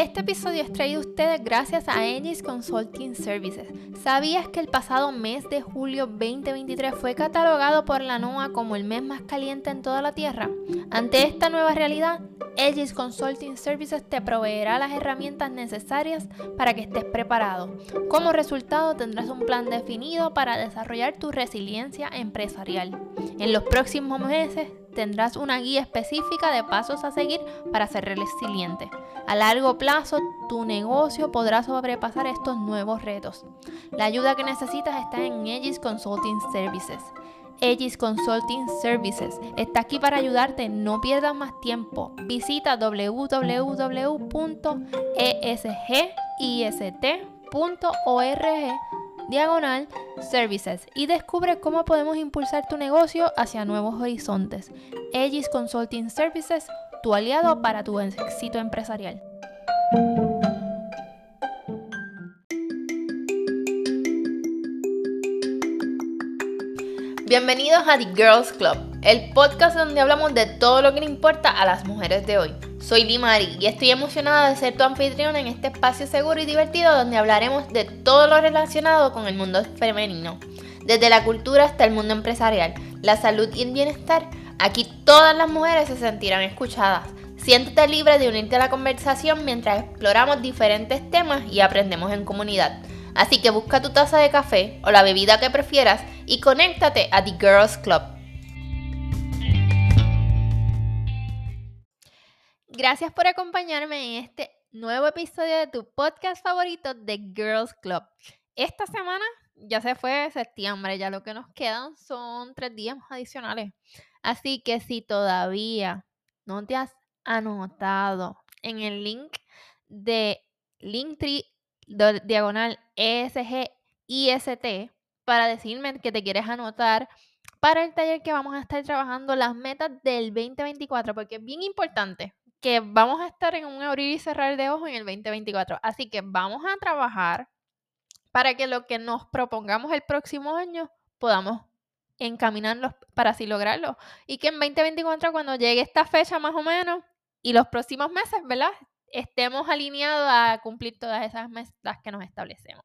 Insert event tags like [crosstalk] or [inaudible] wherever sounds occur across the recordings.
Este episodio es traído a ustedes gracias a Aegis Consulting Services. ¿Sabías que el pasado mes de julio 2023 fue catalogado por la NOAA como el mes más caliente en toda la Tierra? Ante esta nueva realidad, Aegis Consulting Services te proveerá las herramientas necesarias para que estés preparado. Como resultado, tendrás un plan definido para desarrollar tu resiliencia empresarial. En los próximos meses tendrás una guía específica de pasos a seguir para ser resiliente. A largo plazo, tu negocio podrá sobrepasar estos nuevos retos. La ayuda que necesitas está en Aegis Consulting Services. Aegis Consulting Services está aquí para ayudarte. No pierdas más tiempo. Visita www.esgist.org diagonal services y descubre cómo podemos impulsar tu negocio hacia nuevos horizontes. Aegis Consulting Services, tu aliado para tu éxito empresarial. Bienvenidos a The Girls Club, el podcast donde hablamos de todo lo que le importa a las mujeres de hoy. Soy Limari y estoy emocionada de ser tu anfitrión en este espacio seguro y divertido donde hablaremos de todo lo relacionado con el mundo femenino, desde la cultura hasta el mundo empresarial, la salud y el bienestar. Aquí todas las mujeres se sentirán escuchadas. Siéntete libre de unirte a la conversación mientras exploramos diferentes temas y aprendemos en comunidad. Así que busca tu taza de café o la bebida que prefieras y conéctate a The Girls Club. Gracias por acompañarme en este nuevo episodio de tu podcast favorito The Girls Club. Esta semana ya se fue septiembre, ya lo que nos quedan son tres días adicionales. Así que si todavía no te has anotado en el link de Linktree diagonal ESGIST para decirme que te quieres anotar para el taller que vamos a estar trabajando las metas del 2024, porque es bien importante que vamos a estar en un abrir y cerrar de ojos en el 2024. Así que vamos a trabajar para que lo que nos propongamos el próximo año podamos encaminarlos para así lograrlo. Y que en 2024, cuando llegue esta fecha más o menos, y los próximos meses, ¿verdad? estemos alineados a cumplir todas esas metas que nos establecemos.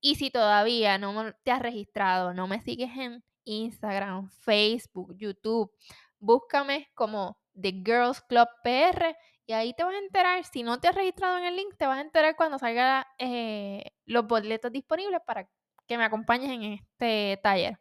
Y si todavía no te has registrado, no me sigues en Instagram, Facebook, YouTube, búscame como The Girls Club PR y ahí te vas a enterar. Si no te has registrado en el link, te vas a enterar cuando salgan eh, los boletos disponibles para que me acompañes en este taller.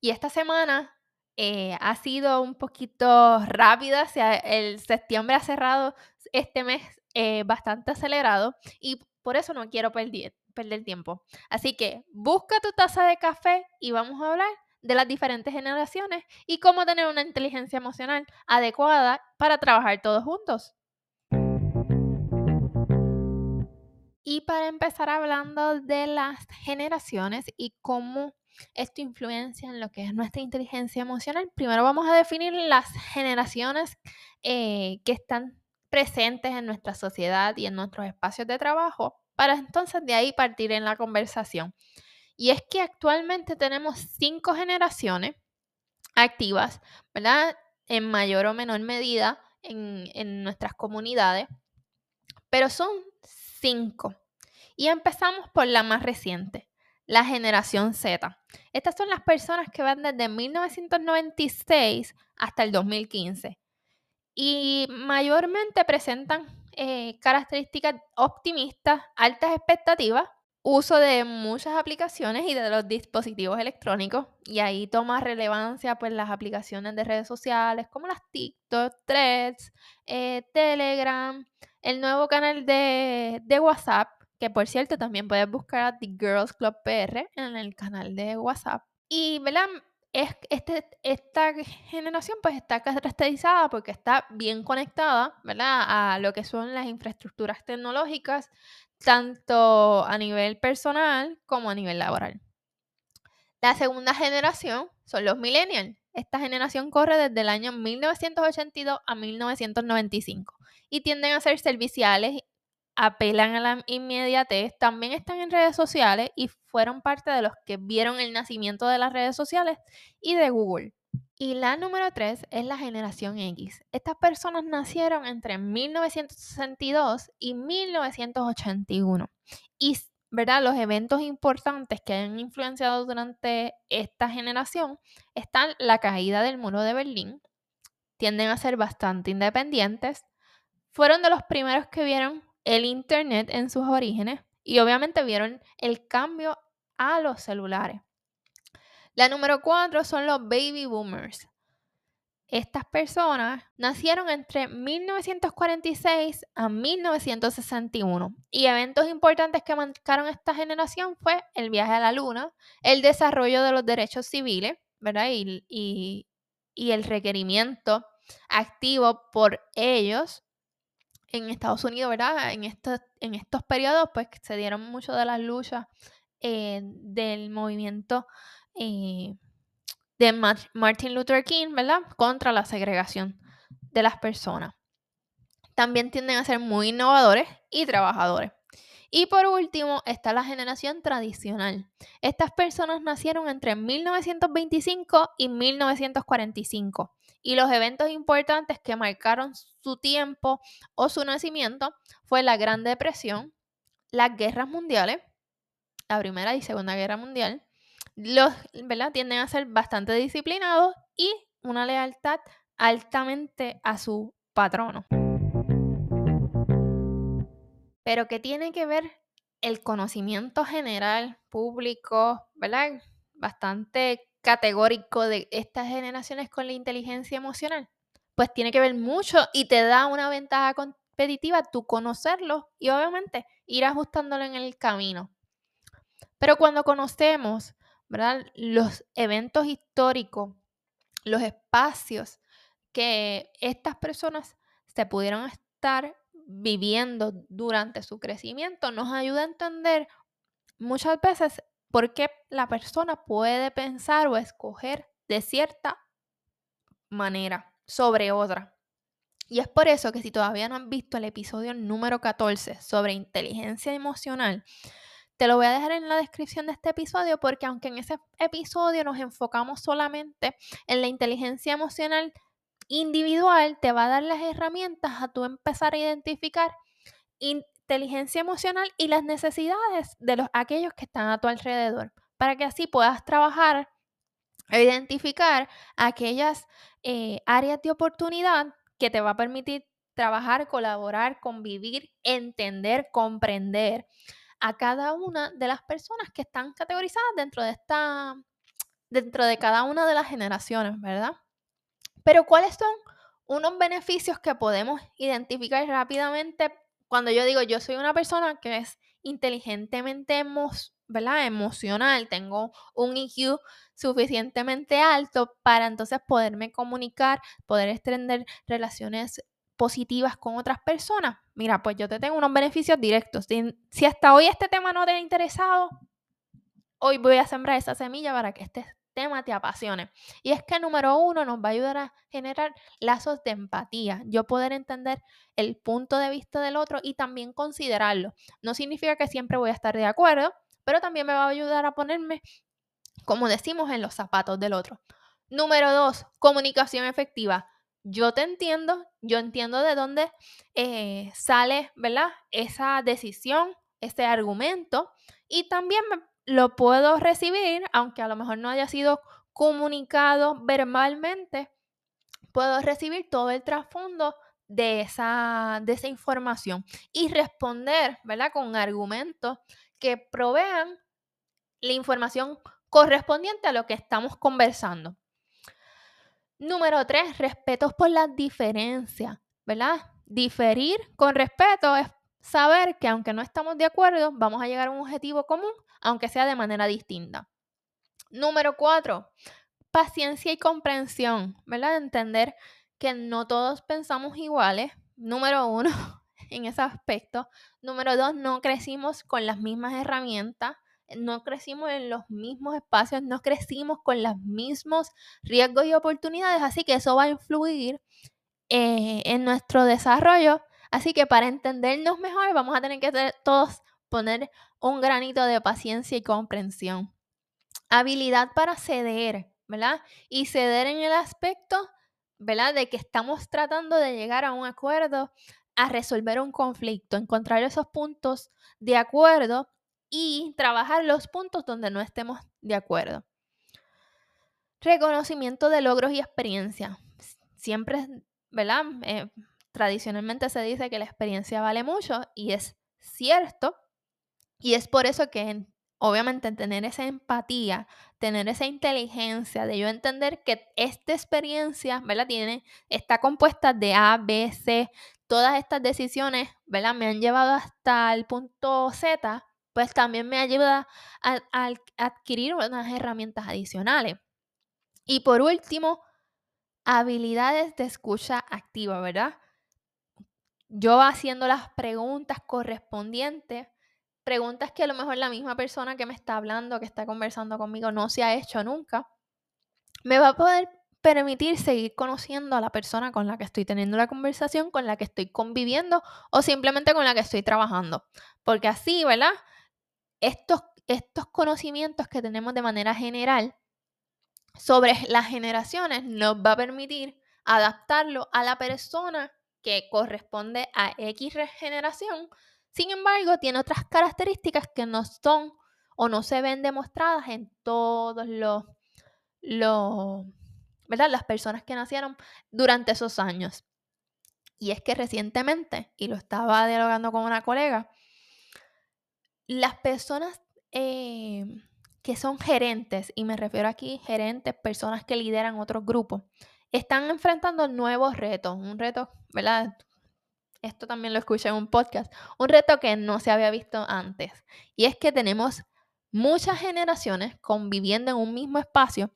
Y esta semana eh, ha sido un poquito rápida, el septiembre ha cerrado este mes eh, bastante acelerado y por eso no quiero perder, perder tiempo. Así que busca tu taza de café y vamos a hablar de las diferentes generaciones y cómo tener una inteligencia emocional adecuada para trabajar todos juntos. Y para empezar hablando de las generaciones y cómo esto influencia en lo que es nuestra inteligencia emocional, primero vamos a definir las generaciones eh, que están presentes en nuestra sociedad y en nuestros espacios de trabajo, para entonces de ahí partir en la conversación. Y es que actualmente tenemos cinco generaciones activas, ¿verdad? En mayor o menor medida en, nuestras comunidades, pero son cinco. Y empezamos por la más reciente, la generación Z. Estas son las personas que van desde 1996 hasta el 2015 y mayormente presentan eh, características optimistas, altas expectativas, uso de muchas aplicaciones y de los dispositivos electrónicos y ahí toma relevancia pues las aplicaciones de redes sociales como las TikTok, Threads, eh, Telegram, el nuevo canal de, de WhatsApp, que por cierto también puedes buscar a The Girls Club PR en el canal de WhatsApp. Y, ¿verdad? este, esta generación pues está caracterizada porque está bien conectada, ¿verdad? A lo que son las infraestructuras tecnológicas, tanto a nivel personal como a nivel laboral. La segunda generación son los millennials. Esta generación corre desde el año 1982 a 1995 y tienden a ser serviciales apelan a la inmediatez, también están en redes sociales y fueron parte de los que vieron el nacimiento de las redes sociales y de Google. Y la número tres es la generación X. Estas personas nacieron entre 1962 y 1981. Y, ¿verdad? Los eventos importantes que han influenciado durante esta generación están la caída del muro de Berlín, tienden a ser bastante independientes, fueron de los primeros que vieron el Internet en sus orígenes y obviamente vieron el cambio a los celulares. La número cuatro son los baby boomers. Estas personas nacieron entre 1946 a 1961 y eventos importantes que marcaron esta generación fue el viaje a la luna, el desarrollo de los derechos civiles, ¿verdad? Y, el requerimiento activo por ellos en Estados Unidos, ¿verdad? En, en estos periodos, pues se dieron mucho de las luchas eh, del movimiento eh, de Martin Luther King, ¿verdad? Contra la segregación de las personas. También tienden a ser muy innovadores y trabajadores. Y por último está la generación tradicional. Estas personas nacieron entre 1925 y 1945 y los eventos importantes que marcaron su tiempo o su nacimiento fue la Gran Depresión, las guerras mundiales, la Primera y Segunda Guerra Mundial, los, ¿verdad? Tienden a ser bastante disciplinados y una lealtad altamente a su patrono. Pero ¿qué tiene que ver el conocimiento general, público, ¿verdad? Bastante categórico de estas generaciones con la inteligencia emocional. Pues tiene que ver mucho y te da una ventaja competitiva tú conocerlo y obviamente ir ajustándolo en el camino. Pero cuando conocemos los eventos históricos, los espacios que estas personas se pudieron estar viviendo durante su crecimiento, nos ayuda a entender muchas veces por qué la persona puede pensar o escoger de cierta manera sobre otra. Y es por eso que si todavía no han visto el episodio número 14 sobre inteligencia emocional, te lo voy a dejar en la descripción de este episodio porque aunque en ese episodio nos enfocamos solamente en la inteligencia emocional individual, te va a dar las herramientas a tú empezar a identificar inteligencia emocional y las necesidades de los, aquellos que están a tu alrededor, para que así puedas trabajar e identificar aquellas eh, áreas de oportunidad que te va a permitir trabajar, colaborar, convivir, entender, comprender a cada una de las personas que están categorizadas dentro de esta, dentro de cada una de las generaciones, ¿verdad? Pero ¿cuáles son unos beneficios que podemos identificar rápidamente cuando yo digo yo soy una persona que es inteligentemente ¿verdad? emocional, tengo un IQ suficientemente alto para entonces poderme comunicar, poder extender relaciones positivas con otras personas, mira, pues yo te tengo unos beneficios directos. Si, hasta hoy este tema no te ha interesado, hoy voy a sembrar esa semilla para que este tema te apasione. Y es que número uno nos va a ayudar a generar lazos de empatía, yo poder entender el punto de vista del otro y también considerarlo. No significa que siempre voy a estar de acuerdo, pero también me va a ayudar a ponerme, como decimos, en los zapatos del otro. Número dos, comunicación efectiva yo te entiendo, yo entiendo de dónde eh, sale, ¿verdad? Esa decisión, ese argumento, y también lo puedo recibir, aunque a lo mejor no haya sido comunicado verbalmente, puedo recibir todo el trasfondo de esa, de esa información y responder, ¿verdad? Con argumentos que provean la información correspondiente a lo que estamos conversando. Número tres, respetos por las diferencias, ¿verdad? Diferir con respeto es saber que aunque no estamos de acuerdo, vamos a llegar a un objetivo común, aunque sea de manera distinta. Número cuatro, paciencia y comprensión, ¿verdad? Entender que no todos pensamos iguales. Número uno, [laughs] en ese aspecto. Número dos, no crecimos con las mismas herramientas no crecimos en los mismos espacios, no crecimos con los mismos riesgos y oportunidades, así que eso va a influir eh, en nuestro desarrollo. Así que para entendernos mejor vamos a tener que todos poner un granito de paciencia y comprensión. Habilidad para ceder, ¿verdad? Y ceder en el aspecto, ¿verdad? De que estamos tratando de llegar a un acuerdo, a resolver un conflicto, encontrar esos puntos de acuerdo y trabajar los puntos donde no estemos de acuerdo. Reconocimiento de logros y experiencia. Siempre, ¿verdad? Eh, tradicionalmente se dice que la experiencia vale mucho y es cierto. Y es por eso que obviamente tener esa empatía, tener esa inteligencia de yo entender que esta experiencia, ¿verdad? Tiene, está compuesta de A, B, C. Todas estas decisiones, ¿verdad? Me han llevado hasta el punto Z, pues también me ayuda a, a adquirir unas herramientas adicionales. Y por último, habilidades de escucha activa, ¿verdad? Yo haciendo las preguntas correspondientes preguntas que a lo mejor la misma persona que me está hablando, que está conversando conmigo, no se ha hecho nunca, me va a poder permitir seguir conociendo a la persona con la que estoy teniendo la conversación, con la que estoy conviviendo o simplemente con la que estoy trabajando. Porque así, ¿verdad? Estos, estos conocimientos que tenemos de manera general sobre las generaciones nos va a permitir adaptarlo a la persona que corresponde a X generación sin embargo, tiene otras características que no son o no se ven demostradas en todos los, los ¿verdad? Las personas que nacieron durante esos años. Y es que recientemente, y lo estaba dialogando con una colega, las personas eh, que son gerentes, y me refiero aquí gerentes, personas que lideran otros grupos, están enfrentando nuevos retos, un reto, ¿verdad? esto también lo escuché en un podcast, un reto que no se había visto antes. Y es que tenemos muchas generaciones conviviendo en un mismo espacio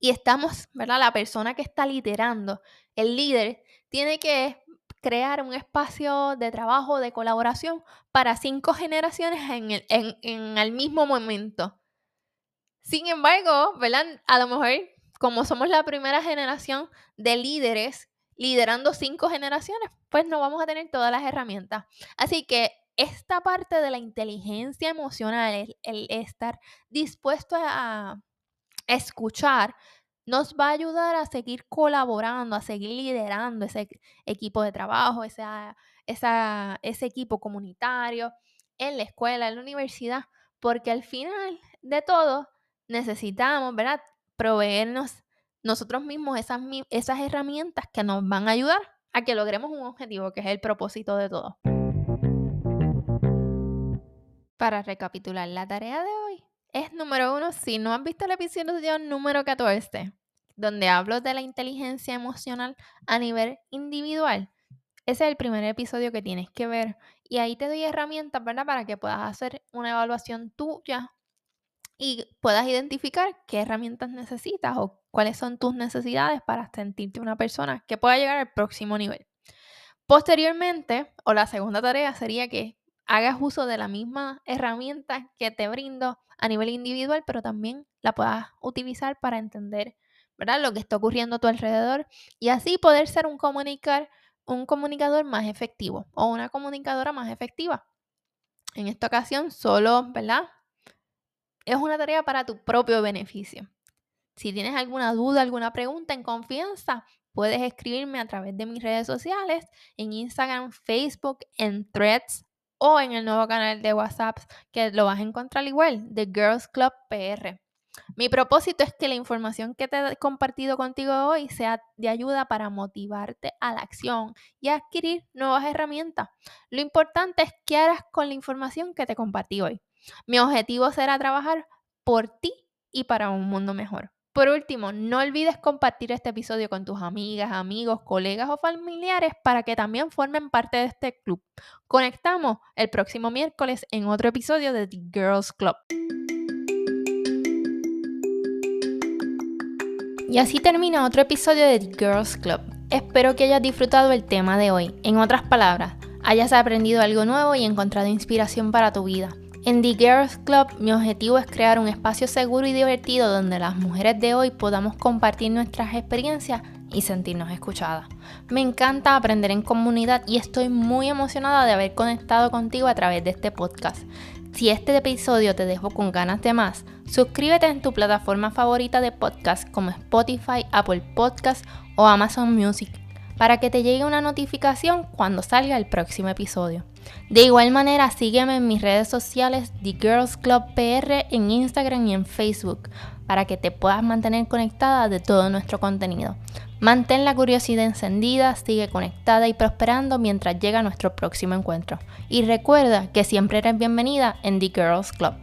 y estamos, ¿verdad? La persona que está liderando, el líder, tiene que crear un espacio de trabajo, de colaboración para cinco generaciones en el, en el mismo momento. Sin embargo, ¿verdad? A lo mejor, como somos la primera generación de líderes liderando cinco generaciones, pues no vamos a tener todas las herramientas. Así que esta parte de la inteligencia emocional, el, estar dispuesto a escuchar, nos va a ayudar a seguir colaborando, a seguir liderando ese equipo de trabajo, ese equipo comunitario, en la escuela, en la universidad, porque al final de todo necesitamos, ¿verdad? Proveernos nosotros mismos esas, esas herramientas que nos van a ayudar a que logremos un objetivo, que es el propósito de todo. Para recapitular, la tarea de hoy es número uno, si no has visto el episodio número 14, donde hablo de la inteligencia emocional a nivel individual, ese es el primer episodio que tienes que ver. Y ahí te doy herramientas, ¿verdad? Para que puedas hacer una evaluación tuya y puedas identificar qué herramientas necesitas o cuáles son tus necesidades para sentirte una persona que pueda llegar al próximo nivel. Posteriormente, o la segunda tarea sería que hagas uso de la misma herramienta que te brindo a nivel individual, pero también la puedas utilizar para entender ¿verdad? lo que está ocurriendo a tu alrededor y así poder ser un comunicar un comunicador más efectivo o una comunicadora más efectiva. En esta ocasión, solo, ¿verdad? Es una tarea para tu propio beneficio. Si tienes alguna duda, alguna pregunta en confianza, puedes escribirme a través de mis redes sociales, en Instagram, Facebook, en Threads o en el nuevo canal de WhatsApp que lo vas a encontrar igual, The Girls Club PR. Mi propósito es que la información que te he compartido contigo hoy sea de ayuda para motivarte a la acción y a adquirir nuevas herramientas. Lo importante es qué harás con la información que te compartí hoy. Mi objetivo será trabajar por ti y para un mundo mejor. Por último, no olvides compartir este episodio con tus amigas, amigos, colegas o familiares para que también formen parte de este club. Conectamos el próximo miércoles en otro episodio de The Girls Club. Y así termina otro episodio de The Girls Club. Espero que hayas disfrutado el tema de hoy. En otras palabras, hayas aprendido algo nuevo y encontrado inspiración para tu vida. En The Girls Club mi objetivo es crear un espacio seguro y divertido donde las mujeres de hoy podamos compartir nuestras experiencias y sentirnos escuchadas. Me encanta aprender en comunidad y estoy muy emocionada de haber conectado contigo a través de este podcast. Si este episodio te dejó con ganas de más, suscríbete en tu plataforma favorita de podcast como Spotify, Apple Podcast o Amazon Music para que te llegue una notificación cuando salga el próximo episodio. De igual manera, sígueme en mis redes sociales The Girls Club PR en Instagram y en Facebook para que te puedas mantener conectada de todo nuestro contenido. Mantén la curiosidad encendida, sigue conectada y prosperando mientras llega nuestro próximo encuentro. Y recuerda que siempre eres bienvenida en The Girls Club.